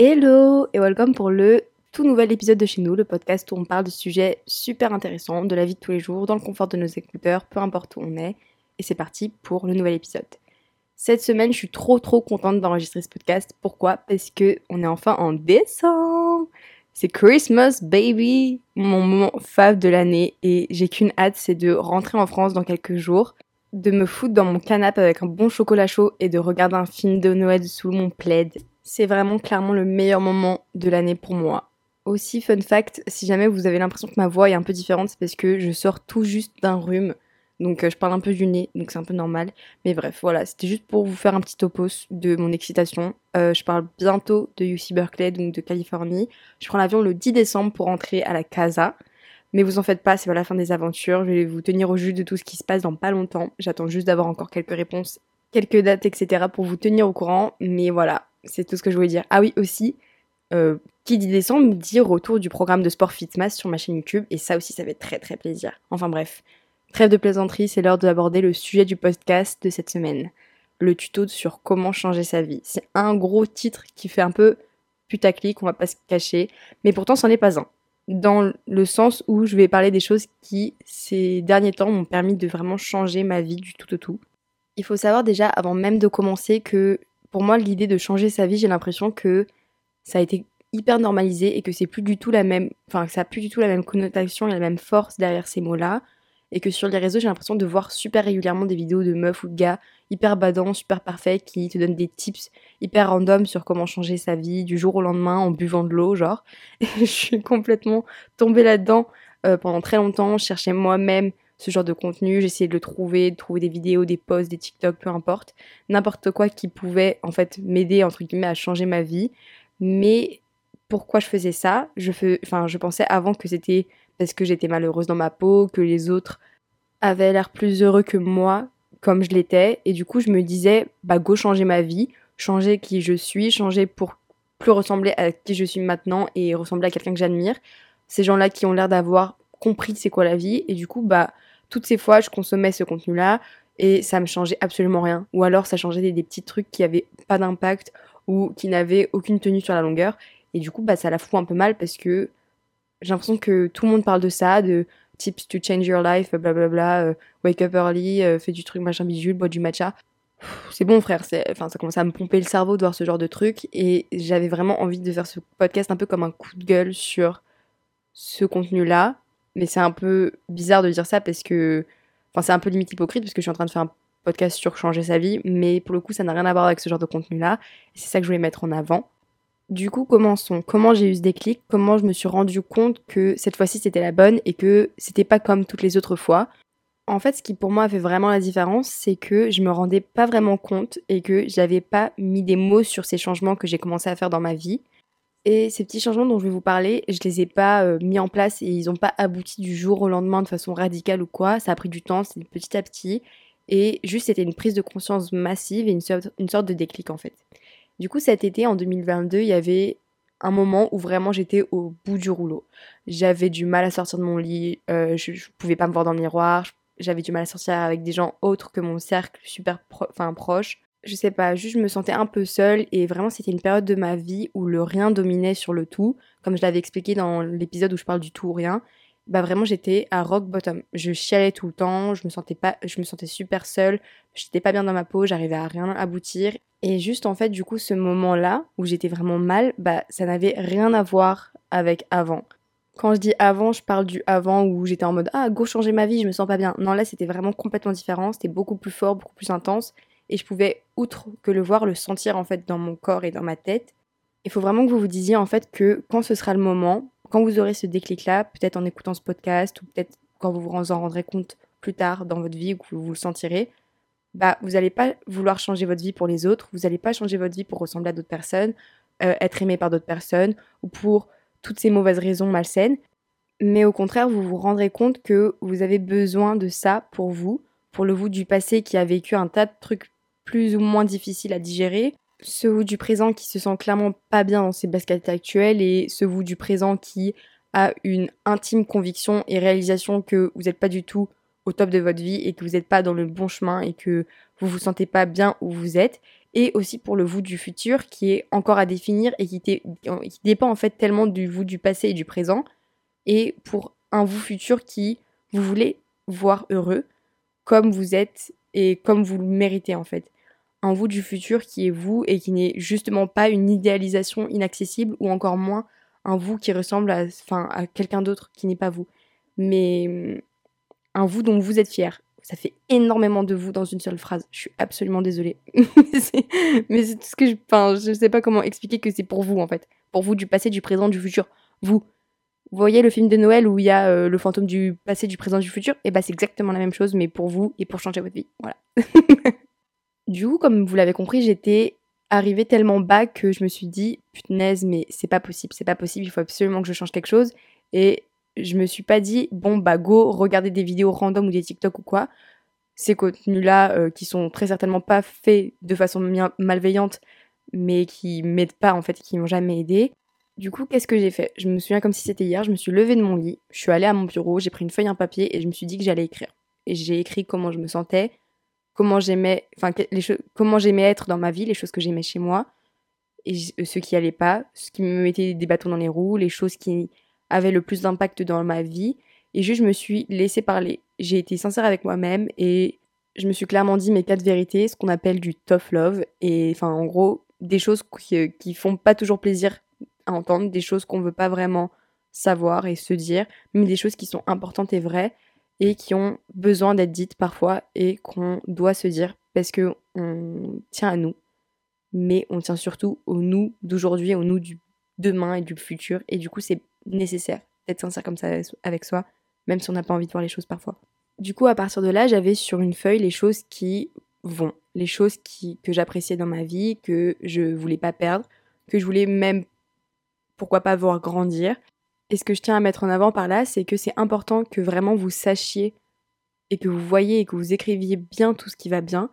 Hello et welcome pour le tout nouvel épisode de chez nous, le podcast où on parle de sujets super intéressants de la vie de tous les jours, dans le confort de nos écouteurs, peu importe où on est. Et c'est parti pour le nouvel épisode. Cette semaine, je suis trop trop contente d'enregistrer ce podcast. Pourquoi? Parce que on est enfin en décembre. C'est Christmas baby, mon moment fave de l'année et j'ai qu'une hâte, c'est de rentrer en France dans quelques jours, de me foutre dans mon canapé avec un bon chocolat chaud et de regarder un film de Noël sous mon plaid c'est vraiment clairement le meilleur moment de l'année pour moi. Aussi, fun fact, si jamais vous avez l'impression que ma voix est un peu différente, c'est parce que je sors tout juste d'un rhume. Donc euh, je parle un peu du nez, donc c'est un peu normal. Mais bref, voilà, c'était juste pour vous faire un petit topos de mon excitation. Euh, je parle bientôt de UC Berkeley, donc de Californie. Je prends l'avion le 10 décembre pour rentrer à la Casa. Mais vous en faites pas, c'est pas la fin des aventures. Je vais vous tenir au jus de tout ce qui se passe dans pas longtemps. J'attends juste d'avoir encore quelques réponses, quelques dates, etc. pour vous tenir au courant. Mais voilà, c'est tout ce que je voulais dire. Ah oui, aussi, euh, qui dit décembre dit retour du programme de sport Fitmass sur ma chaîne YouTube. Et ça aussi, ça fait très très plaisir. Enfin bref, trêve de plaisanterie, c'est l'heure d'aborder le sujet du podcast de cette semaine. Le tuto sur comment changer sa vie. C'est un gros titre qui fait un peu putaclic, on va pas se cacher. Mais pourtant, c'en est pas un. Dans le sens où je vais parler des choses qui, ces derniers temps, m'ont permis de vraiment changer ma vie du tout au tout. Il faut savoir déjà, avant même de commencer, que pour moi, l'idée de changer sa vie, j'ai l'impression que ça a été hyper normalisé et que c'est plus du tout la même, enfin, ça a plus du tout la même connotation la même force derrière ces mots-là. Et que sur les réseaux, j'ai l'impression de voir super régulièrement des vidéos de meufs ou de gars hyper badants, super parfaits, qui te donnent des tips hyper random sur comment changer sa vie du jour au lendemain en buvant de l'eau, genre. Je suis complètement tombée là-dedans euh, pendant très longtemps. Je cherchais moi-même ce genre de contenu. J'essayais de le trouver, de trouver des vidéos, des posts, des TikTok, peu importe. N'importe quoi qui pouvait en fait m'aider entre guillemets à changer ma vie. Mais pourquoi je faisais ça? Je, fais, enfin, je pensais avant que c'était parce que j'étais malheureuse dans ma peau, que les autres avaient l'air plus heureux que moi, comme je l'étais. Et du coup, je me disais, bah go changer ma vie, changer qui je suis, changer pour plus ressembler à qui je suis maintenant et ressembler à quelqu'un que j'admire. Ces gens-là qui ont l'air d'avoir compris c'est quoi la vie. Et du coup, bah toutes ces fois, je consommais ce contenu-là et ça me changeait absolument rien. Ou alors, ça changeait des, petits trucs qui avaient pas d'impact ou qui n'avaient aucune tenue sur la longueur. Et du coup, bah, ça la fout un peu mal parce que j'ai l'impression que tout le monde parle de ça, de tips to change your life, blablabla, bla, euh, wake up early, euh, fais du truc machin bidule, bois du matcha. C'est bon frère, enfin ça commence à me pomper le cerveau de voir ce genre de truc et j'avais vraiment envie de faire ce podcast un peu comme un coup de gueule sur ce contenu-là mais c'est un peu bizarre de dire ça parce que. Enfin, c'est un peu limite hypocrite parce que je suis en train de faire un podcast sur changer sa vie, mais pour le coup, ça n'a rien à voir avec ce genre de contenu-là. C'est ça que je voulais mettre en avant. Du coup, commençons. Comment j'ai eu ce déclic? Comment je me suis rendu compte que cette fois-ci c'était la bonne et que c'était pas comme toutes les autres fois? En fait, ce qui pour moi a fait vraiment la différence, c'est que je me rendais pas vraiment compte et que j'avais pas mis des mots sur ces changements que j'ai commencé à faire dans ma vie. Et ces petits changements dont je vais vous parler, je les ai pas euh, mis en place et ils n'ont pas abouti du jour au lendemain de façon radicale ou quoi. Ça a pris du temps, c'est petit à petit. Et juste, c'était une prise de conscience massive et une sorte, de déclic en fait. Du coup, cet été, en 2022, il y avait un moment où vraiment j'étais au bout du rouleau. J'avais du mal à sortir de mon lit, euh, je, ne pouvais pas me voir dans le miroir, j'avais du mal à sortir avec des gens autres que mon cercle super proche je sais pas, juste je me sentais un peu seule et vraiment c'était une période de ma vie où le rien dominait sur le tout, comme je l'avais expliqué dans l'épisode où je parle du tout ou rien. Bah vraiment j'étais à rock bottom. Je chialais tout le temps, je me sentais pas je me sentais super seule, j'étais pas bien dans ma peau, j'arrivais à rien aboutir et juste en fait du coup ce moment-là où j'étais vraiment mal, bah ça n'avait rien à voir avec avant. Quand je dis avant, je parle du avant où j'étais en mode ah go changer ma vie, je me sens pas bien. Non là c'était vraiment complètement différent, c'était beaucoup plus fort, beaucoup plus intense et je pouvais, outre que le voir, le sentir en fait dans mon corps et dans ma tête. Il faut vraiment que vous vous disiez en fait que quand ce sera le moment, quand vous aurez ce déclic-là, peut-être en écoutant ce podcast ou peut-être quand vous vous en rendrez compte plus tard dans votre vie ou que vous le sentirez, bah vous n'allez pas vouloir changer votre vie pour les autres, vous n'allez pas changer votre vie pour ressembler à d'autres personnes, euh, être aimé par d'autres personnes ou pour toutes ces mauvaises raisons malsaines, mais au contraire vous vous rendrez compte que vous avez besoin de ça pour vous, pour le vous du passé qui a vécu un tas de trucs plus ou moins difficile à digérer, ce vous du présent qui se sent clairement pas bien dans ses baskets actuelles et ce vous du présent qui a une intime conviction et réalisation que vous n'êtes pas du tout au top de votre vie et que vous n'êtes pas dans le bon chemin et que vous vous sentez pas bien où vous êtes. et aussi pour le vous du futur qui est encore à définir et qui, qui dépend en fait tellement du vous du passé et du présent, et pour un vous futur qui vous voulez voir heureux, comme vous êtes et comme vous le méritez en fait. Un vous du futur qui est vous et qui n'est justement pas une idéalisation inaccessible ou encore moins un vous qui ressemble à, à quelqu'un d'autre qui n'est pas vous. Mais un vous dont vous êtes fier. Ça fait énormément de vous dans une seule phrase. Je suis absolument désolée. mais c'est tout ce que je. Enfin, je sais pas comment expliquer que c'est pour vous en fait. Pour vous du passé, du présent, du futur. Vous. Vous voyez le film de Noël où il y a euh, le fantôme du passé, du présent, du futur? Et eh bah ben, c'est exactement la même chose, mais pour vous et pour changer votre vie. Voilà. du coup, comme vous l'avez compris, j'étais arrivée tellement bas que je me suis dit, punaise, mais c'est pas possible, c'est pas possible, il faut absolument que je change quelque chose. Et je me suis pas dit, bon, bah go, regarder des vidéos random ou des TikTok ou quoi. Ces contenus-là, euh, qui sont très certainement pas faits de façon malveillante, mais qui m'aident pas en fait, qui m'ont jamais aidé. Du coup, qu'est-ce que j'ai fait? Je me souviens comme si c'était hier, je me suis levée de mon lit, je suis allée à mon bureau, j'ai pris une feuille, un papier et je me suis dit que j'allais écrire. Et j'ai écrit comment je me sentais, comment j'aimais, enfin, comment j'aimais être dans ma vie, les choses que j'aimais chez moi, et ce qui allait pas, ce qui me mettait des bâtons dans les roues, les choses qui avaient le plus d'impact dans ma vie. Et juste, je me suis laissée parler. J'ai été sincère avec moi-même et je me suis clairement dit mes quatre vérités, ce qu'on appelle du tough love. Et enfin, en gros, des choses qui, qui font pas toujours plaisir à entendre, des choses qu'on veut pas vraiment savoir et se dire, mais des choses qui sont importantes et vraies et qui ont besoin d'être dites parfois et qu'on doit se dire parce que on tient à nous, mais on tient surtout au nous d'aujourd'hui, au nous du demain et du futur. Et du coup, c'est nécessaire d'être sincère comme ça avec soi, même si on n'a pas envie de voir les choses parfois. Du coup, à partir de là, j'avais sur une feuille les choses qui vont, les choses qui, que j'appréciais dans ma vie, que je voulais pas perdre, que je voulais même, pourquoi pas, voir grandir. Et ce que je tiens à mettre en avant par là, c'est que c'est important que vraiment vous sachiez et que vous voyez et que vous écriviez bien tout ce qui va bien,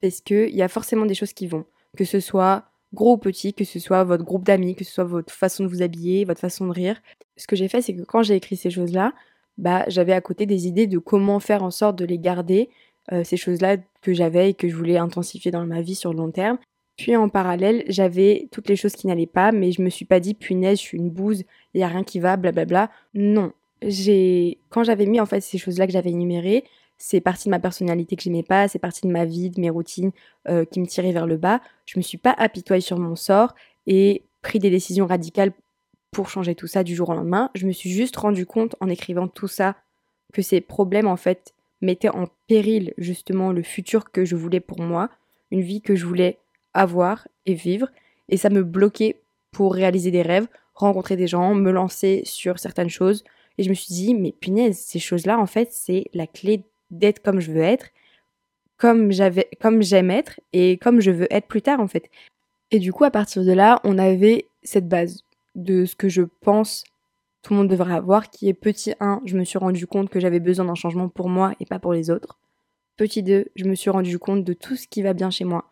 parce qu'il y a forcément des choses qui vont. Que ce soit gros ou petit, que ce soit votre groupe d'amis, que ce soit votre façon de vous habiller, votre façon de rire. Ce que j'ai fait, c'est que quand j'ai écrit ces choses-là, bah, j'avais à côté des idées de comment faire en sorte de les garder, euh, ces choses-là que j'avais et que je voulais intensifier dans ma vie sur le long terme. Puis en parallèle, j'avais toutes les choses qui n'allaient pas, mais je me suis pas dit punaise, je suis une bouse, il y a rien qui va, blablabla. Non, j'ai quand j'avais mis en fait ces choses-là que j'avais énumérées, c'est partie de ma personnalité que j'aimais pas, c'est partie de ma vie, de mes routines euh, qui me tiraient vers le bas. Je me suis pas apitoyée sur mon sort et pris des décisions radicales pour changer tout ça du jour au lendemain. Je me suis juste rendu compte en écrivant tout ça que ces problèmes en fait mettaient en péril justement le futur que je voulais pour moi, une vie que je voulais avoir et vivre et ça me bloquait pour réaliser des rêves, rencontrer des gens, me lancer sur certaines choses et je me suis dit mais punaise, ces choses-là en fait, c'est la clé d'être comme je veux être, comme j'avais, comme j'aime être et comme je veux être plus tard en fait. Et du coup, à partir de là, on avait cette base de ce que je pense tout le monde devrait avoir, qui est petit 1, je me suis rendu compte que j'avais besoin d'un changement pour moi et pas pour les autres. Petit 2, je me suis rendu compte de tout ce qui va bien chez moi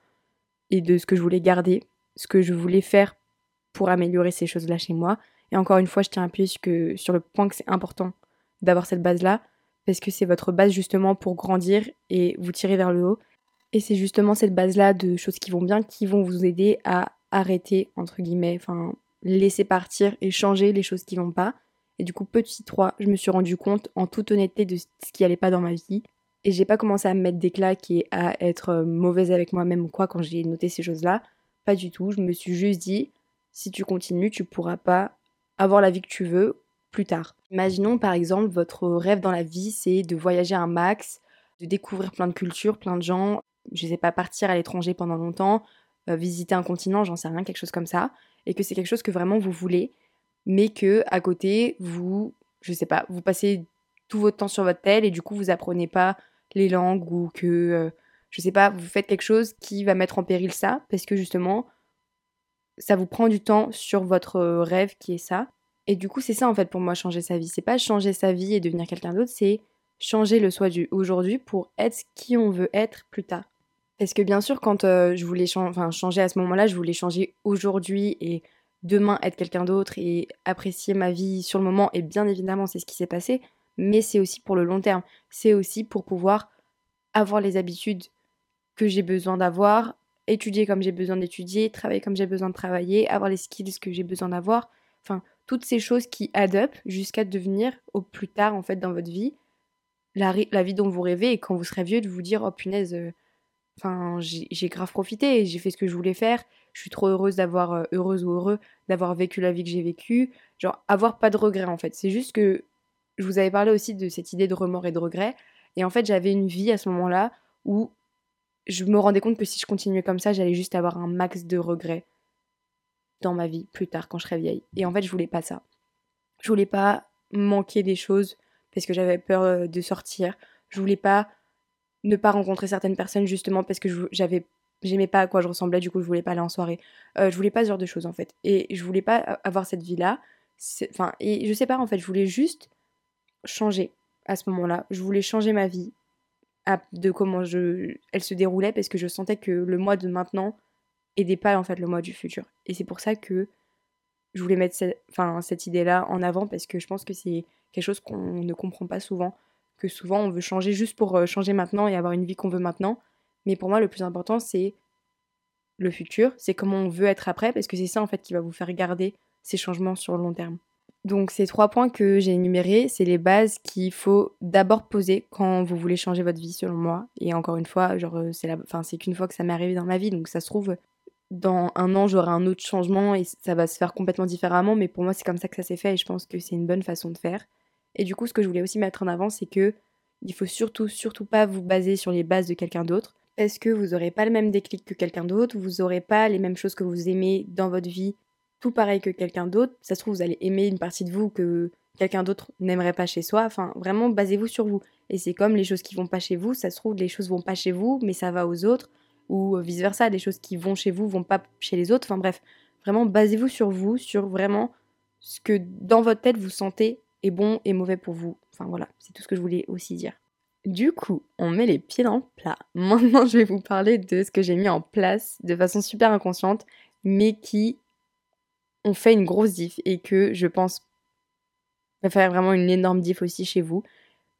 et de ce que je voulais garder, ce que je voulais faire pour améliorer ces choses-là chez moi. Et encore une fois, je tiens à appuyer sur le point que c'est important d'avoir cette base-là, parce que c'est votre base justement pour grandir et vous tirer vers le haut. Et c'est justement cette base-là de choses qui vont bien qui vont vous aider à arrêter, entre guillemets, enfin, laisser partir et changer les choses qui vont pas. Et du coup, petit 3, je me suis rendu compte en toute honnêteté de ce qui allait pas dans ma vie. Et j'ai pas commencé à me mettre des claques et à être euh, mauvaise avec moi-même ou quoi quand j'ai noté ces choses-là. Pas du tout. Je me suis juste dit, si tu continues, tu pourras pas avoir la vie que tu veux plus tard. Imaginons par exemple votre rêve dans la vie, c'est de voyager un max, de découvrir plein de cultures, plein de gens, je sais pas, partir à l'étranger pendant longtemps, euh, visiter un continent, j'en sais rien, quelque chose comme ça, et que c'est quelque chose que vraiment vous voulez, mais que à côté, vous, je sais pas, vous passez tout votre temps sur votre tel et du coup vous apprenez pas les langues ou que, euh, je sais pas, vous faites quelque chose qui va mettre en péril ça, parce que justement, ça vous prend du temps sur votre rêve qui est ça, et du coup, c'est ça en fait pour moi changer sa vie. C'est pas changer sa vie et devenir quelqu'un d'autre, c'est changer le soi du aujourd'hui pour être qui on veut être plus tard. Parce que bien sûr, quand euh, je voulais changer à ce moment-là, je voulais changer aujourd'hui et demain être quelqu'un d'autre et apprécier ma vie sur le moment. Et bien évidemment, c'est ce qui s'est passé. Mais c'est aussi pour le long terme. C'est aussi pour pouvoir avoir les habitudes que j'ai besoin d'avoir, étudier comme j'ai besoin d'étudier, travailler comme j'ai besoin de travailler, avoir les skills que j'ai besoin d'avoir. Enfin, toutes ces choses qui add up jusqu'à devenir au plus tard en fait dans votre vie la, la vie dont vous rêvez et quand vous serez vieux de vous dire oh punaise euh, enfin j'ai grave profité j'ai fait ce que je voulais faire je suis trop heureuse d'avoir euh, heureuse ou heureux d'avoir vécu la vie que j'ai vécue genre avoir pas de regrets en fait c'est juste que je vous avais parlé aussi de cette idée de remords et de regrets et en fait j'avais une vie à ce moment-là où je me rendais compte que si je continuais comme ça j'allais juste avoir un max de regrets dans ma vie plus tard quand je serai vieille. Et en fait, je voulais pas ça. Je voulais pas manquer des choses parce que j'avais peur euh, de sortir. Je voulais pas ne pas rencontrer certaines personnes justement parce que j'avais j'aimais pas à quoi je ressemblais, du coup je voulais pas aller en soirée. Euh, je voulais pas ce genre de choses en fait. Et je voulais pas avoir cette vie-là. Enfin, et je sais pas en fait, je voulais juste changer à ce moment-là. Je voulais changer ma vie de comment elle se déroulait parce que je sentais que le mois de maintenant et pas en fait le mois du futur. Et c'est pour ça que je voulais mettre cette, enfin, cette idée-là en avant parce que je pense que c'est quelque chose qu'on ne comprend pas souvent, que souvent on veut changer juste pour euh, changer maintenant et avoir une vie qu'on veut maintenant. Mais pour moi, le plus important, c'est le futur, c'est comment on veut être après, parce que c'est ça en fait qui va vous faire garder ces changements sur le long terme. Donc ces trois points que j'ai énumérés, c'est les bases qu'il faut d'abord poser quand vous voulez changer votre vie selon moi. Et encore une fois, genre euh, c'est la... enfin, qu'une fois que ça m'est arrivé dans ma vie, donc ça se trouve dans un an, j'aurai un autre changement et ça va se faire complètement différemment, mais pour moi, c'est comme ça que ça s'est fait et je pense que c'est une bonne façon de faire. Et du coup, ce que je voulais aussi mettre en avant, c'est que il faut surtout, surtout pas vous baser sur les bases de quelqu'un d'autre, parce que vous n'aurez pas le même déclic que quelqu'un d'autre, vous n'aurez pas les mêmes choses que vous aimez dans votre vie, tout pareil que quelqu'un d'autre. Ça se trouve, vous allez aimer une partie de vous que quelqu'un d'autre n'aimerait pas chez soi. Enfin, vraiment, basez-vous sur vous. Et c'est comme les choses qui vont pas chez vous, ça se trouve, les choses vont pas chez vous, mais ça va aux autres ou vice-versa, des choses qui vont chez vous vont pas chez les autres. Enfin bref, vraiment basez-vous sur vous, sur vraiment ce que dans votre tête vous sentez est bon et mauvais pour vous. Enfin voilà, c'est tout ce que je voulais aussi dire. Du coup, on met les pieds dans le plat. Maintenant, je vais vous parler de ce que j'ai mis en place de façon super inconsciente, mais qui ont fait une grosse diff et que je pense va faire vraiment une énorme diff aussi chez vous.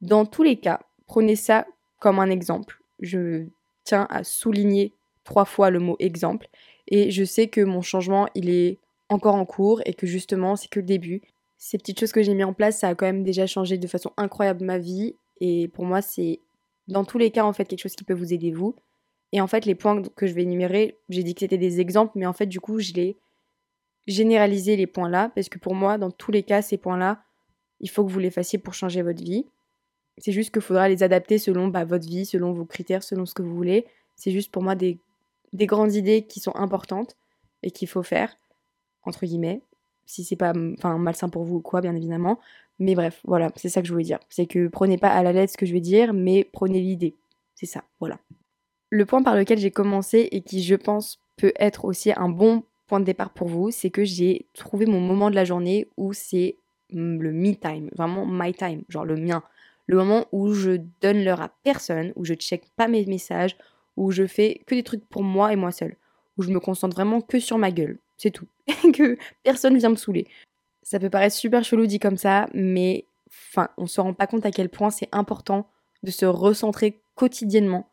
Dans tous les cas, prenez ça comme un exemple. Je tiens à souligner trois fois le mot exemple. Et je sais que mon changement, il est encore en cours et que justement, c'est que le début. Ces petites choses que j'ai mis en place, ça a quand même déjà changé de façon incroyable ma vie. Et pour moi, c'est dans tous les cas, en fait, quelque chose qui peut vous aider, vous. Et en fait, les points que je vais énumérer, j'ai dit que c'était des exemples, mais en fait, du coup, je l'ai généralisé les points là, parce que pour moi, dans tous les cas, ces points-là, il faut que vous les fassiez pour changer votre vie. C'est juste qu'il faudra les adapter selon bah, votre vie, selon vos critères, selon ce que vous voulez. C'est juste pour moi des, des grandes idées qui sont importantes et qu'il faut faire, entre guillemets, si c'est pas malsain pour vous ou quoi, bien évidemment. Mais bref, voilà, c'est ça que je voulais dire. C'est que prenez pas à la lettre ce que je vais dire, mais prenez l'idée. C'est ça, voilà. Le point par lequel j'ai commencé et qui, je pense, peut être aussi un bon point de départ pour vous, c'est que j'ai trouvé mon moment de la journée où c'est mm, le me time, vraiment my time, genre le mien le moment où je donne l'heure à personne, où je check pas mes messages, où je fais que des trucs pour moi et moi seule, où je me concentre vraiment que sur ma gueule, c'est tout, que personne vient me saouler. Ça peut paraître super chelou dit comme ça, mais enfin, on se rend pas compte à quel point c'est important de se recentrer quotidiennement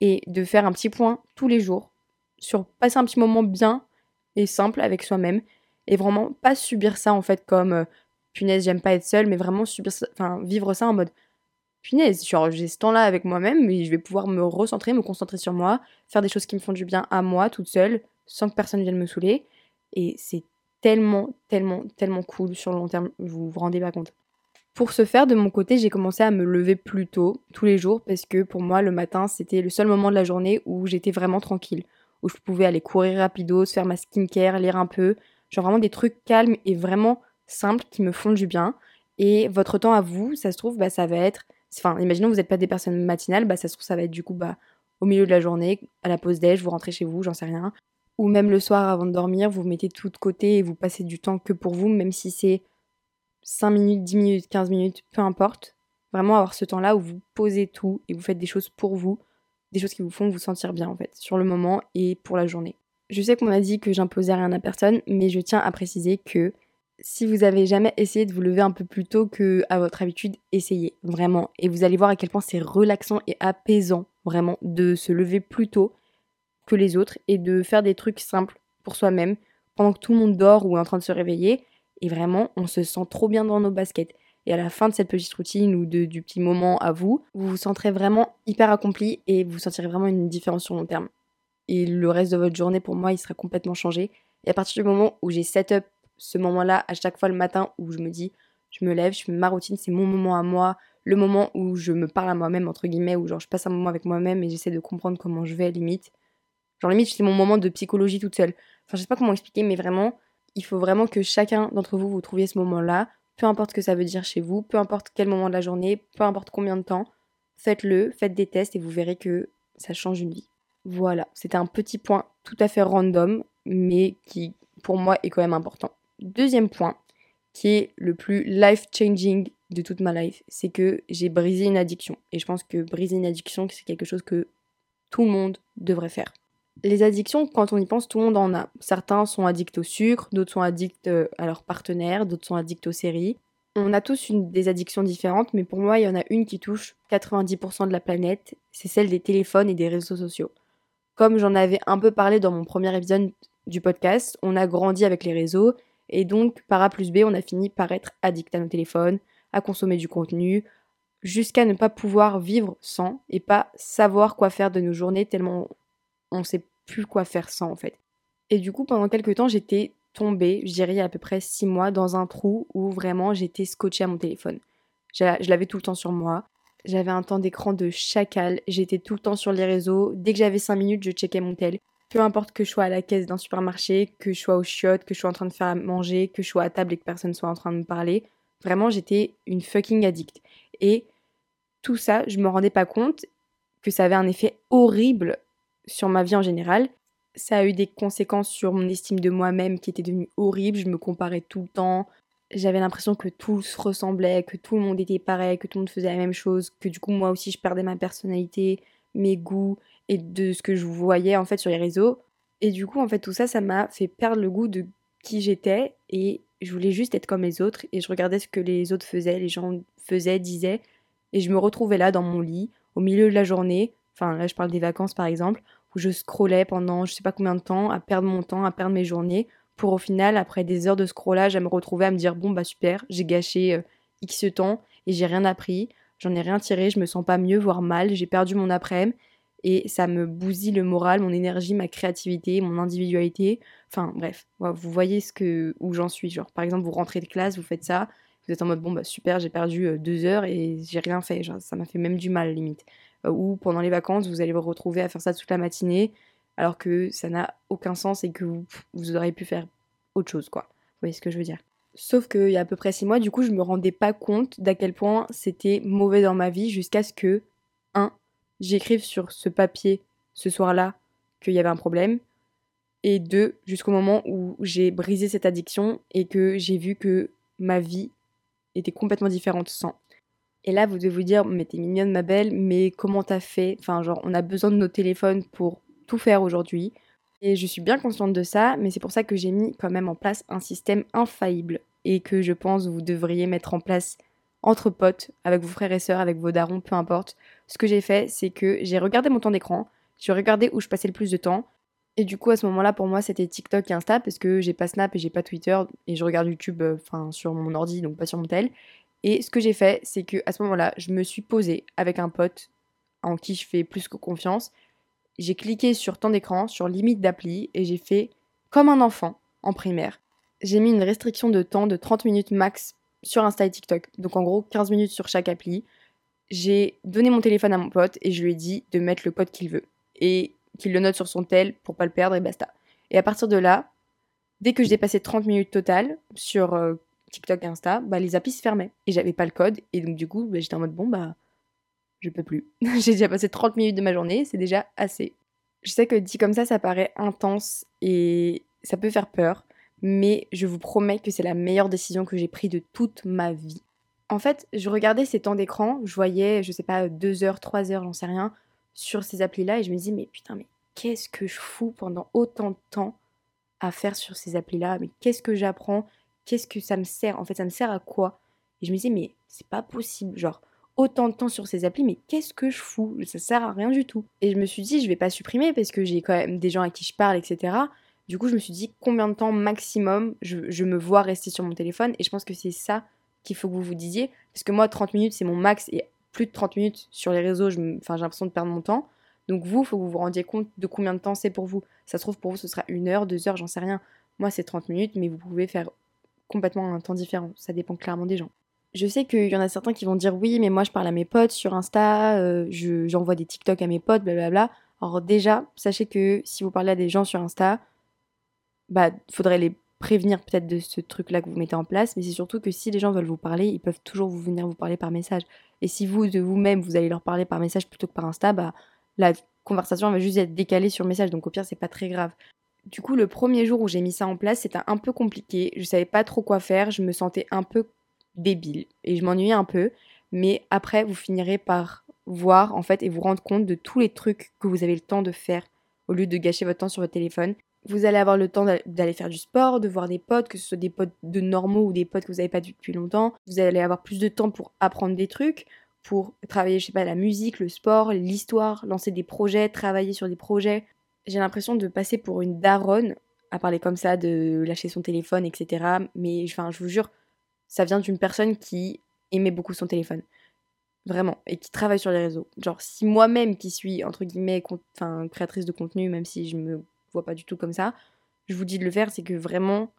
et de faire un petit point tous les jours sur passer un petit moment bien et simple avec soi-même et vraiment pas subir ça en fait comme euh, punaise j'aime pas être seule mais vraiment subir enfin vivre ça en mode punaise, genre j'ai ce temps-là avec moi-même, mais je vais pouvoir me recentrer, me concentrer sur moi, faire des choses qui me font du bien à moi, toute seule, sans que personne vienne me saouler. Et c'est tellement, tellement, tellement cool sur le long terme, vous vous rendez pas compte. Pour ce faire, de mon côté, j'ai commencé à me lever plus tôt, tous les jours, parce que pour moi, le matin, c'était le seul moment de la journée où j'étais vraiment tranquille, où je pouvais aller courir rapido, faire ma skincare, lire un peu, genre vraiment des trucs calmes et vraiment simples qui me font du bien. Et votre temps à vous, ça se trouve, bah, ça va être Enfin, imaginons que vous n'êtes pas des personnes matinales, bah ça se trouve, ça va être du coup bah, au milieu de la journée, à la pause déj, vous rentrez chez vous, j'en sais rien. Ou même le soir avant de dormir, vous, mettez tout de côté et vous passez du temps que pour vous, même si c'est 5 minutes, 10 minutes, 15 minutes, peu importe. Vraiment avoir ce temps-là où vous posez tout et vous faites des choses pour vous, des choses qui vous font vous sentir bien en fait, sur le moment et pour la journée. Je sais qu'on a dit que j'imposais rien à personne, mais je tiens à préciser que si vous avez jamais essayé de vous lever un peu plus tôt que à votre habitude, essayez vraiment. Et vous allez voir à quel point c'est relaxant et apaisant, vraiment, de se lever plus tôt. que les autres et de faire des trucs simples pour soi-même pendant que tout le monde dort ou est en train de se réveiller. Et vraiment, on se sent trop bien dans nos baskets. Et à la fin de cette petite routine ou du petit moment à vous, vous vous sentirez vraiment hyper accompli et vous sentirez vraiment une différence sur long terme. Et le reste de votre journée, pour moi, il sera complètement changé. Et à partir du moment où j'ai set up ce moment-là à chaque fois le matin où je me dis, je me lève, je fais ma routine, c'est mon moment à moi, le moment où je me parle à moi-même, entre guillemets, où genre je passe un moment avec moi-même et j'essaie de comprendre comment je vais, limite. Genre limite, c'est mon moment de psychologie toute seule. Enfin, je sais pas comment expliquer, mais vraiment, il faut vraiment que chacun d'entre vous, vous trouviez ce moment-là, peu importe ce que ça veut dire chez vous, peu importe quel moment de la journée, peu importe combien de temps, faites-le, faites des tests et vous verrez que ça change une vie. Voilà, c'était un petit point tout à fait random, mais qui pour moi est quand même important. Deuxième point, qui est le plus life-changing de toute ma life, c'est que j'ai brisé une addiction. Et je pense que briser une addiction, c'est quelque chose que tout le monde devrait faire. Les addictions, quand on y pense, tout le monde en a. Certains sont addicts au sucre, d'autres sont addicts euh, à leur partenaire, d'autres sont addicts aux séries. On a tous une, des addictions différentes, mais pour moi, il y en a une qui touche 90% de la planète, c'est celle des téléphones et des réseaux sociaux. Comme j'en avais un peu parlé dans mon premier épisode du podcast, on a grandi avec les réseaux, et donc par A plus B, on a fini par être addict à nos téléphones, à consommer du contenu, jusqu'à ne pas pouvoir vivre sans et pas savoir quoi faire de nos journées tellement on sait plus quoi faire sans en fait. Et du coup, pendant quelques temps, j'étais tombée, je dirais à peu près six mois, dans un trou où vraiment j'étais scotchée à mon téléphone. Je l'avais tout le temps sur moi. J'avais un temps d'écran de chacal. J'étais tout le temps sur les réseaux. Dès que j'avais cinq minutes, je checkais mon tel. Peu importe que je sois à la caisse d'un supermarché, que je sois au chiottes, que je sois en train de faire à manger, que je sois à table et que personne soit en train de me parler. Vraiment, j'étais une fucking addict. Et tout ça, je me rendais pas compte que ça avait un effet horrible sur ma vie en général. Ça a eu des conséquences sur mon estime de moi-même qui était devenue horrible. Je me comparais tout le temps. J'avais l'impression que tout se ressemblait, que tout le monde était pareil, que tout le monde faisait la même chose, que du coup moi aussi je perdais ma personnalité, mes goûts et de ce que je voyais en fait sur les réseaux. Et du coup en fait tout ça ça m'a fait perdre le goût de qui j'étais et je voulais juste être comme les autres et je regardais ce que les autres faisaient, les gens faisaient, disaient et je me retrouvais là dans mon lit au milieu de la journée enfin là je parle des vacances par exemple, où je scrollais pendant je sais pas combien de temps, à perdre mon temps, à perdre mes journées, pour au final, après des heures de scrollage, à me retrouver à me dire bon bah super, j'ai gâché euh, X temps et j'ai rien appris, j'en ai rien tiré, je me sens pas mieux, voire mal, j'ai perdu mon après-midi et ça me bousille le moral, mon énergie, ma créativité, mon individualité. Enfin bref, vous voyez ce que où j'en suis. Genre par exemple, vous rentrez de classe, vous faites ça, vous êtes en mode bon bah super, j'ai perdu euh, deux heures et j'ai rien fait. Genre, ça m'a fait même du mal limite. Euh, ou pendant les vacances, vous allez vous retrouver à faire ça toute la matinée, alors que ça n'a aucun sens et que vous, auriez pu faire autre chose, quoi. Vous voyez ce que je veux dire? Sauf qu'il y a à peu près six mois, du coup, je me rendais pas compte d'à quel point c'était mauvais dans ma vie jusqu'à ce que, un, j'écrive sur ce papier ce soir-là qu'il y avait un problème, et deux, jusqu'au moment où j'ai brisé cette addiction et que j'ai vu que ma vie était complètement différente sans. Et là, vous devez vous dire, mais t'es mignonne, ma belle, mais comment t'as fait? Enfin, genre, on a besoin de nos téléphones pour tout faire aujourd'hui. Et je suis bien consciente de ça, mais c'est pour ça que j'ai mis quand même en place un système infaillible et que je pense vous devriez mettre en place entre potes, avec vos frères et sœurs, avec vos darons, peu importe. Ce que j'ai fait, c'est que j'ai regardé mon temps d'écran, j'ai regardé où je passais le plus de temps. Et du coup, à ce moment-là, pour moi, c'était TikTok et Insta parce que j'ai pas Snap et j'ai pas Twitter et je regarde YouTube, euh, sur mon ordi, donc pas sur mon tel. Et ce que j'ai fait, c'est que à ce moment-là, je me suis posée avec un pote en qui je fais plus que confiance. J'ai cliqué sur temps d'écran, sur limite d'appli, et j'ai fait comme un enfant en primaire. J'ai mis une restriction de temps de 30 minutes max sur Insta et TikTok. Donc en gros, 15 minutes sur chaque appli. J'ai donné mon téléphone à mon pote et je lui ai dit de mettre le code qu'il veut. Et qu'il le note sur son tel pour pas le perdre et basta. Et à partir de là, dès que j'ai dépassé 30 minutes totales sur euh, TikTok et Insta, bah, les applis se fermaient. Et j'avais pas le code. Et donc, du coup, bah, j'étais en mode, bon, bah, je peux plus. J'ai déjà passé 30 minutes de ma journée, c'est déjà assez. Je sais que dit comme ça, ça paraît intense et ça peut faire peur. Mais je vous promets que c'est la meilleure décision que j'ai prise de toute ma vie. En fait, je regardais ces temps d'écran, je voyais, je sais pas, 2 heures, 3 heures, j'en sais rien, sur ces applis-là, et je me dis, mais putain, mais qu'est-ce que je fous pendant autant de temps à faire sur ces applis-là? Mais qu'est-ce que j'apprends? Qu'est-ce que ça me sert En fait, ça me sert à quoi? Et je me disais, mais c'est pas possible. Genre, autant de temps sur ces applis, mais qu'est-ce que je fous? Ça sert à rien du tout. Et je me suis dit, je vais pas supprimer parce que j'ai quand même des gens à qui je parle, etc. Du coup, je me suis dit combien de temps maximum je, me vois rester sur mon téléphone? Et je pense que c'est ça qu'il faut que vous vous disiez. Parce que moi, 30 minutes, c'est mon max. Et plus de 30 minutes sur les réseaux, j'ai l'impression de perdre mon temps. Donc vous, il faut que vous vous rendiez compte de combien de temps c'est pour vous. Ça se trouve, pour vous, ce sera une heure, deux heures, j'en sais rien. Moi, c'est 30 minutes, mais vous pouvez faire complètement un temps différent. Ça dépend clairement des gens. Je sais qu'il y en a certains qui vont dire oui, mais moi je parle à mes potes sur Insta, euh, j'envoie des TikTok à mes potes, blablabla. Alors déjà, sachez que si vous parlez à des gens sur Insta, bah faudrait les prévenir peut-être de ce truc-là que vous mettez en place, mais c'est surtout que si les gens veulent vous parler, ils peuvent toujours vous venir vous parler par message. Et si vous, de vous-même, vous allez leur parler par message plutôt que par Insta, bah la conversation va juste être décalée sur message, donc au pire, c'est pas très grave. Du coup, le premier jour où j'ai mis ça en place, c'était un peu compliqué. Je savais pas trop quoi faire, je me sentais un peu débile et je m'ennuyais un peu. Mais après, vous finirez par voir en fait et vous rendre compte de tous les trucs que vous avez le temps de faire au lieu de gâcher votre temps sur votre téléphone. Vous allez avoir le temps d'aller faire du sport, de voir des potes, que ce soit des potes de normaux ou des potes que vous n'avez pas vu depuis longtemps. Vous allez avoir plus de temps pour apprendre des trucs, pour travailler, je sais pas, la musique, le sport, l'histoire, lancer des projets, travailler sur des projets. J'ai l'impression de passer pour une daronne à parler comme ça, de lâcher son téléphone, etc. Mais je vous jure, ça vient d'une personne qui aimait beaucoup son téléphone. Vraiment. Et qui travaille sur les réseaux. Genre, si moi-même, qui suis, entre guillemets, créatrice de contenu, même si je me vois pas du tout comme ça, je vous dis de le faire, c'est que vraiment,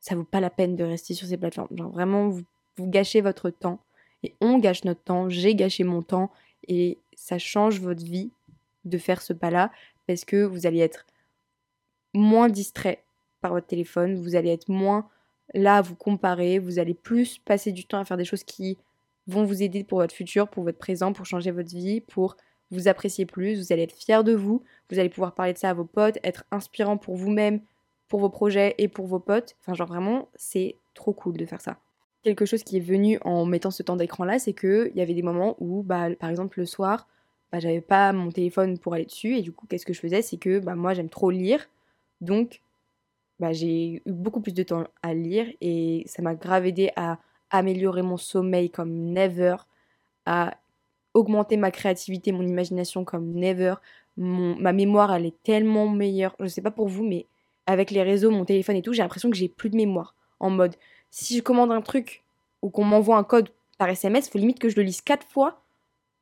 ça vaut pas la peine de rester sur ces plateformes. Genre, vraiment, vous, vous gâchez votre temps. Et on gâche notre temps, j'ai gâché mon temps. Et ça change votre vie de faire ce pas-là. Parce que vous allez être moins distrait par votre téléphone, vous allez être moins là vous comparer, vous allez plus passer du temps à faire des choses qui vont vous aider pour votre futur, pour votre présent, pour changer votre vie, pour vous apprécier plus, vous allez être fier de vous, vous allez pouvoir parler de ça à vos potes, être inspirant pour vous-même, pour vos projets et pour vos potes. Enfin, genre vraiment, c'est trop cool de faire ça. Quelque chose qui est venu en mettant ce temps d'écran là, c'est qu'il y avait des moments où, bah, par exemple, le soir, bah, j'avais pas mon téléphone pour aller dessus, et du coup, qu'est-ce que je faisais? C'est que bah, moi, j'aime trop lire, donc bah, j'ai eu beaucoup plus de temps à lire et ça m'a grave aidé à améliorer mon sommeil comme never, à augmenter ma créativité, mon imagination comme never. ma mémoire, elle est tellement meilleure. Je sais pas pour vous, mais avec les réseaux, mon téléphone et tout, j'ai l'impression que j'ai plus de mémoire. En mode, si je commande un truc ou qu'on m'envoie un code par SMS, il faut limite que je le lise quatre fois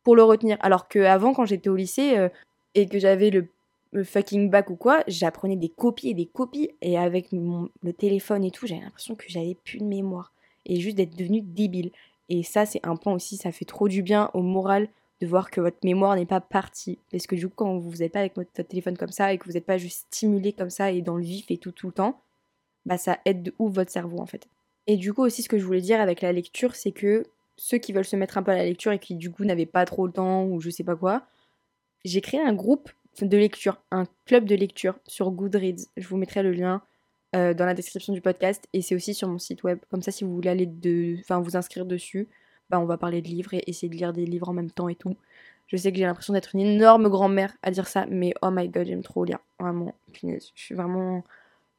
pour le retenir. Alors qu'avant, quand j'étais au lycée euh, et que j'avais le fucking bac ou quoi, j'apprenais des copies et des copies. Et avec le téléphone et tout, j'avais l'impression que j'avais plus de mémoire. Et juste d'être devenue débile. Et ça, c'est un point aussi, ça fait trop du bien au moral de voir que votre mémoire n'est pas partie. Parce que du coup, quand vous n'êtes pas avec votre téléphone comme ça et que vous n'êtes pas juste stimulé comme ça et dans le vif et tout tout le temps, bah ça aide de ouf votre cerveau en fait. Et du coup aussi ce que je voulais dire avec la lecture, c'est que ceux qui veulent se mettre un peu à la lecture et qui du coup n'avaient pas trop le temps ou je sais pas quoi, j'ai créé un groupe de lecture, un club de lecture sur Goodreads. Je vous mettrai le lien euh, dans la description du podcast et c'est aussi sur mon site web. Comme ça, si vous voulez aller de, enfin, vous inscrire dessus, bah, on va parler de livres et essayer de lire des livres en même temps et tout. Je sais que j'ai l'impression d'être une énorme grand-mère à dire ça, mais oh my god, j'aime trop lire. Vraiment, je suis vraiment.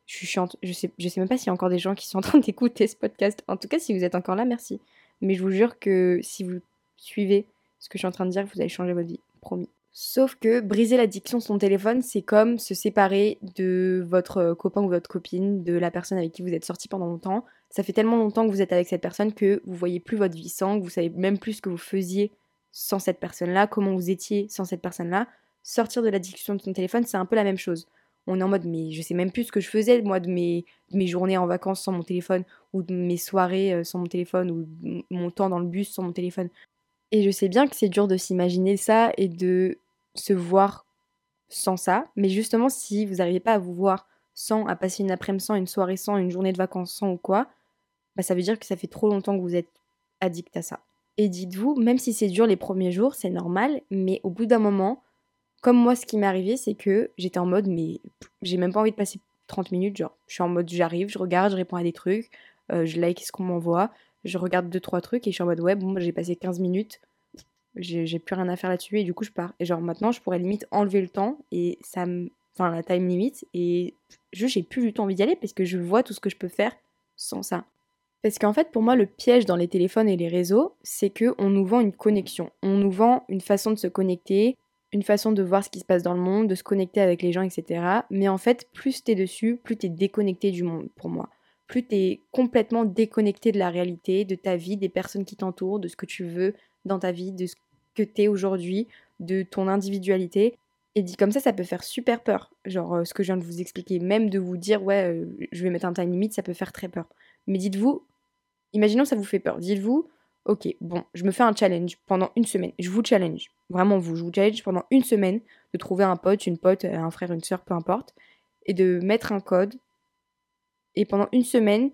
Je suis chiante. Je sais, je sais même pas s'il y a encore des gens qui sont en train d'écouter ce podcast. En tout cas, si vous êtes encore là, merci. Mais je vous jure que si vous suivez ce que je suis en train de dire, vous allez changer votre vie. Promis. Sauf que briser l'addiction de son téléphone, c'est comme se séparer de votre euh, copain ou votre copine, de la personne avec qui vous êtes sorti pendant longtemps. Ça fait tellement longtemps que vous êtes avec cette personne que vous voyez plus votre vie sans, que vous savez même plus ce que vous faisiez sans cette personne-là, comment vous étiez sans cette personne-là. Sortir de l'addiction de son téléphone, c'est un peu la même chose. On est en mode, mais je sais même plus ce que je faisais, moi, de mes, mes journées en vacances sans mon téléphone, ou de mes soirées euh, sans mon téléphone, ou mon temps dans le bus sans mon téléphone. Et je sais bien que c'est dur de s'imaginer ça et de se voir sans ça. Mais justement, si vous n'arrivez pas à vous voir sans, à passer une après-midi sans, une soirée sans, une journée de vacances sans ou quoi, bah ça veut dire que ça fait trop longtemps que vous êtes addict à ça. Et dites-vous, même si c'est dur les premiers jours, c'est normal, mais au bout d'un moment, comme moi, ce qui m'est arrivé, c'est que j'étais en mode, mais j'ai même pas envie de passer 30 minutes, genre, je suis en mode, j'arrive, je regarde, je réponds à des trucs, euh, je like ce qu'on m'envoie, je regarde deux trois trucs et je suis en mode ouais bon j'ai passé 15 minutes j'ai plus rien à faire là-dessus et du coup je pars et genre maintenant je pourrais limite enlever le temps et ça me enfin la time limite et je j'ai plus du tout envie d'y aller parce que je vois tout ce que je peux faire sans ça Parce qu'en fait, pour moi, le piège dans les téléphones et les réseaux, c'est que on nous vend une connexion. On nous vend une façon de se connecter, une façon de voir ce qui se passe dans le monde, de se connecter avec les gens, etc. Mais en fait, plus t'es dessus, plus t'es déconnecté du monde, pour moi. Plus t'es complètement déconnecté de la réalité, de ta vie, des personnes qui t'entourent, de ce que tu veux dans ta vie, de ce que t'es aujourd'hui, de ton individualité. Et dit comme ça, ça peut faire super peur. Genre euh, ce que je viens de vous expliquer, même de vous dire ouais, euh, je vais mettre un time limit, ça peut faire très peur. Mais dites-vous, imaginons ça vous fait peur. Dites-vous, ok, bon, je me fais un challenge pendant une semaine. Je vous challenge, vraiment vous, je vous challenge pendant une semaine de trouver un pote, une pote, euh, un frère, une soeur, peu importe, et de mettre un code. Et pendant une semaine,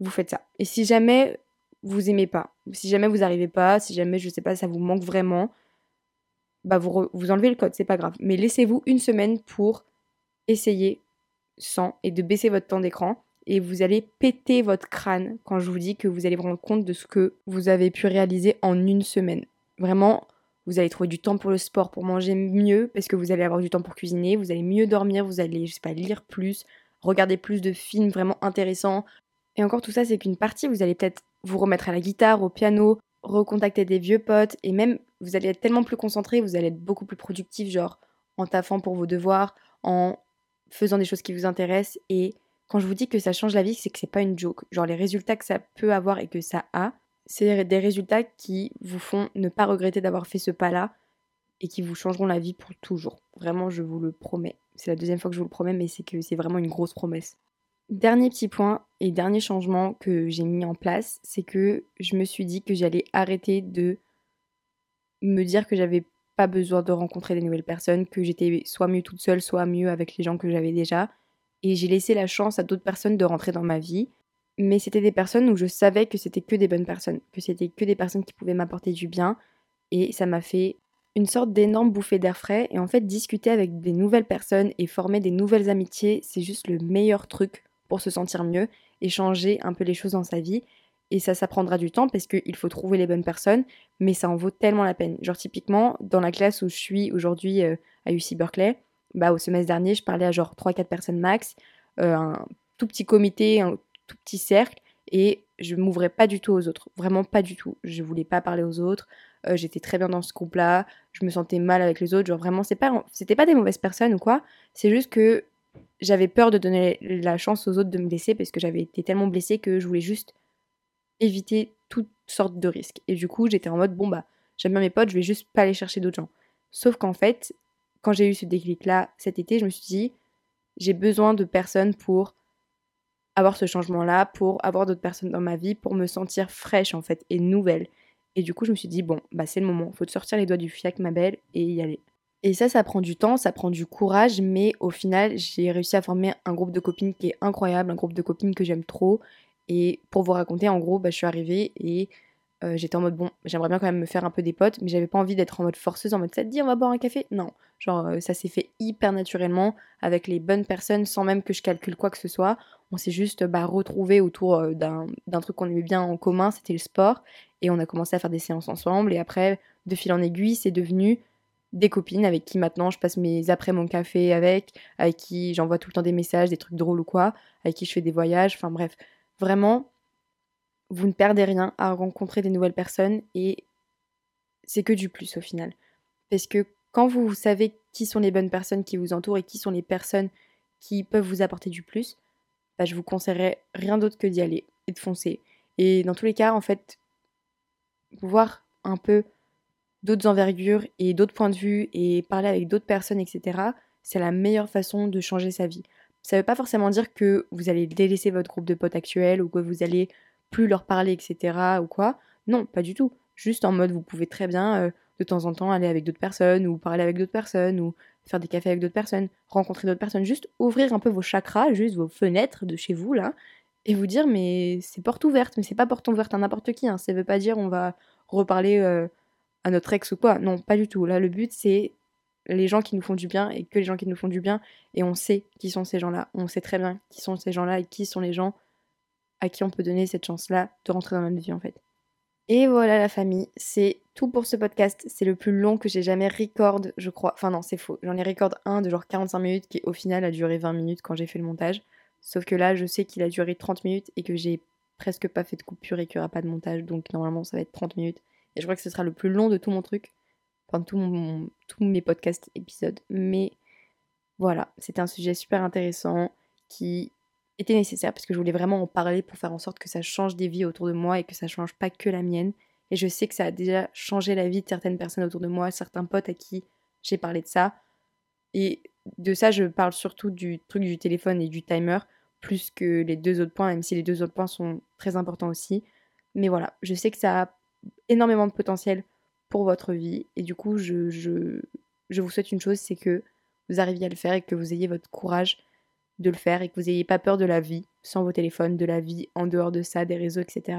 vous faites ça. Et si jamais vous aimez pas, si jamais vous arrivez pas, si jamais je sais pas, ça vous manque vraiment, bah vous, vous enlevez le code, c'est pas grave. Mais laissez-vous une semaine pour essayer sans et de baisser votre temps d'écran et vous allez péter votre crâne quand je vous dis que vous allez vous rendre compte de ce que vous avez pu réaliser en une semaine. Vraiment, vous allez trouver du temps pour le sport, pour manger mieux, parce que vous allez avoir du temps pour cuisiner, vous allez mieux dormir, vous allez, je sais pas, lire plus, regarder plus de films vraiment intéressants. Et encore tout ça, c'est qu'une partie, vous allez peut-être vous remettre à la guitare, au piano, recontacter des vieux potes, et même vous allez être tellement plus concentré, vous allez être beaucoup plus productif, genre en taffant pour vos devoirs, en faisant des choses qui vous intéressent, et quand je vous dis que ça change la vie, c'est que c'est pas une joke. Genre les résultats que ça peut avoir et que ça a, c'est des résultats qui vous font ne pas regretter d'avoir fait ce pas-là et qui vous changeront la vie pour toujours. Vraiment, je vous le promets. C'est la deuxième fois que je vous le promets, mais c'est que c'est vraiment une grosse promesse. Dernier petit point et dernier changement que j'ai mis en place, c'est que je me suis dit que j'allais arrêter de me dire que j'avais pas besoin de rencontrer des nouvelles personnes, que j'étais soit mieux toute seule, soit mieux avec les gens que j'avais déjà, et j'ai laissé la chance à d'autres personnes de rentrer dans ma vie. Mais c'était des personnes où je savais que c'était que des bonnes personnes, que c'était que des personnes qui pouvaient m'apporter du bien. Et ça m'a fait une sorte d'énorme bouffée d'air frais. Et en fait, discuter avec des nouvelles personnes et former des nouvelles amitiés, c'est juste le meilleur truc pour se sentir mieux et changer un peu les choses dans sa vie. Et ça, ça prendra du temps parce qu'il faut trouver les bonnes personnes, mais ça en vaut tellement la peine. Genre, typiquement, dans la classe où je suis aujourd'hui euh, à UC Berkeley, bah, au semestre dernier, je parlais à genre 3-4 personnes max, euh, un tout petit comité, un tout petit cercle, et je m'ouvrais pas du tout aux autres, vraiment pas du tout. Je voulais pas parler aux autres, euh, j'étais très bien dans ce groupe-là, je me sentais mal avec les autres, genre vraiment, c'est pas, c'était pas des mauvaises personnes ou quoi, c'est juste que j'avais peur de donner la chance aux autres de me blesser parce que j'avais été tellement blessée que je voulais juste éviter toutes sortes de risques. Et du coup, j'étais en mode, bon bah, j'aime bien mes potes, je vais juste pas aller chercher d'autres gens. Sauf qu'en fait, quand j'ai eu ce déclic-là cet été, je me suis dit, j'ai besoin de personnes pour avoir ce changement-là, pour avoir d'autres personnes dans ma vie, pour me sentir fraîche en fait et nouvelle. Et du coup, je me suis dit, bon, bah c'est le moment, faut te sortir les doigts du fiac, ma belle, et y aller. Et ça, ça prend du temps, ça prend du courage, mais au final, j'ai réussi à former un groupe de copines qui est incroyable, un groupe de copines que j'aime trop. Et pour vous raconter, en gros, bah, je suis arrivée et euh, j'étais en mode bon, j'aimerais bien quand même me faire un peu des potes, mais j'avais pas envie d'être en mode forceuse, en mode ça te dit on va boire un café? Non, genre euh, ça s'est fait hyper naturellement avec les bonnes personnes sans même que je calcule quoi que ce soit. On s'est juste bah, retrouvé autour euh, d'un truc qu'on aimait bien en commun, c'était le sport, et on a commencé à faire des séances ensemble. Et après, de fil en aiguille, c'est devenu des copines avec qui maintenant je passe mes après mon café avec, avec qui j'envoie tout le temps des messages, des trucs drôles ou quoi, avec qui je fais des voyages, enfin bref, vraiment vous ne perdez rien à rencontrer des nouvelles personnes et c'est que du plus au final. Parce que quand vous savez qui sont les bonnes personnes qui vous entourent et qui sont les personnes qui peuvent vous apporter du plus, bah, je vous conseillerais rien d'autre que d'y aller et de foncer. Et dans tous les cas, en fait, voir un peu d'autres envergures et d'autres points de vue et parler avec d'autres personnes, etc., c'est la meilleure façon de changer sa vie. Ça ne veut pas forcément dire que vous allez délaisser votre groupe de potes actuel ou que vous allez plus leur parler, etc. ou quoi. Non, pas du tout. Juste en mode, vous pouvez très bien euh, de temps en temps aller avec d'autres personnes ou parler avec d'autres personnes ou faire des cafés avec d'autres personnes, rencontrer d'autres personnes, juste ouvrir un peu vos chakras, juste vos fenêtres de chez vous là, et vous dire mais c'est porte ouverte, mais c'est pas porte ouverte à n'importe qui, hein. ça veut pas dire on va reparler euh, à notre ex ou quoi, non pas du tout. Là le but c'est les gens qui nous font du bien et que les gens qui nous font du bien, et on sait qui sont ces gens-là, on sait très bien qui sont ces gens-là et qui sont les gens à qui on peut donner cette chance-là de rentrer dans notre vie en fait. Et voilà la famille, c'est tout pour ce podcast. C'est le plus long que j'ai jamais record, je crois. Enfin non, c'est faux. J'en ai record un de genre 45 minutes qui au final a duré 20 minutes quand j'ai fait le montage. Sauf que là, je sais qu'il a duré 30 minutes et que j'ai presque pas fait de coupure et qu'il n'y aura pas de montage, donc normalement ça va être 30 minutes. Et je crois que ce sera le plus long de tout mon truc, enfin tout tous mes podcasts épisodes. Mais voilà, c'était un sujet super intéressant qui était nécessaire parce que je voulais vraiment en parler pour faire en sorte que ça change des vies autour de moi et que ça change pas que la mienne. Et je sais que ça a déjà changé la vie de certaines personnes autour de moi, certains potes à qui j'ai parlé de ça. Et de ça, je parle surtout du truc du téléphone et du timer, plus que les deux autres points, même si les deux autres points sont très importants aussi. Mais voilà, je sais que ça a énormément de potentiel pour votre vie. Et du coup, je, je, je vous souhaite une chose, c'est que vous arriviez à le faire et que vous ayez votre courage de le faire et que vous n'ayez pas peur de la vie sans vos téléphones, de la vie en dehors de ça, des réseaux, etc.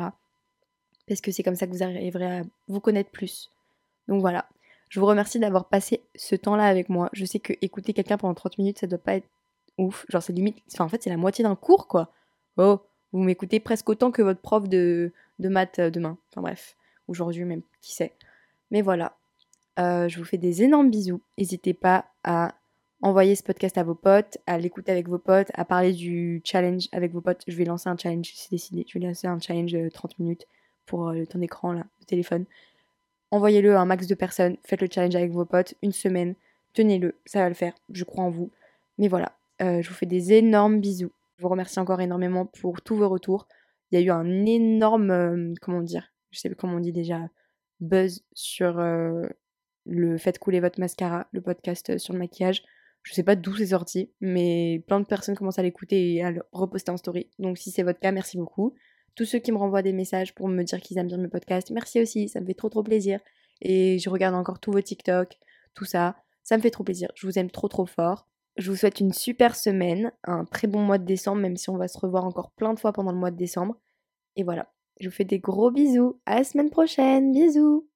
Parce que c'est comme ça que vous arriverez à vous connaître plus. Donc voilà, je vous remercie d'avoir passé ce temps-là avec moi. Je sais que écouter quelqu'un pendant 30 minutes, ça doit pas être ouf. Genre c'est limite, enfin en fait c'est la moitié d'un cours quoi. Oh, vous m'écoutez presque autant que votre prof de, de maths euh, demain. Enfin bref, aujourd'hui même, qui sait. Mais voilà, euh, je vous fais des énormes bisous. N'hésitez pas à envoyer ce podcast à vos potes, à l'écouter avec vos potes, à parler du challenge avec vos potes. Je vais lancer un challenge, c'est décidé. Je vais lancer un challenge de 30 minutes pour euh, le temps d'écran, là, le téléphone. Envoyez-le à un max de personnes, faites le challenge avec vos potes, une semaine, tenez-le, ça va le faire, je crois en vous. Mais voilà, euh, je vous fais des énormes bisous. Je vous remercie encore énormément pour tous vos retours. Il y a eu un énorme, euh, comment dire, je sais pas comment on dit déjà, buzz sur le Faites couler votre mascara, le podcast sur le maquillage. Je sais pas d'où c'est sorti, mais plein de personnes commencent à l'écouter et à le reposter en story. Donc si c'est votre cas, merci beaucoup. Tous ceux qui me renvoient des messages pour me dire qu'ils aiment bien mes podcasts, merci aussi, ça me fait trop trop plaisir. Et je regarde encore tous vos TikTok, tout ça. Ça me fait trop plaisir. Je vous aime trop trop fort. Je vous souhaite une super semaine, un très bon mois de décembre, même si on va se revoir encore plein de fois pendant le mois de décembre. Et voilà, je vous fais des gros bisous. À la semaine prochaine. Bisous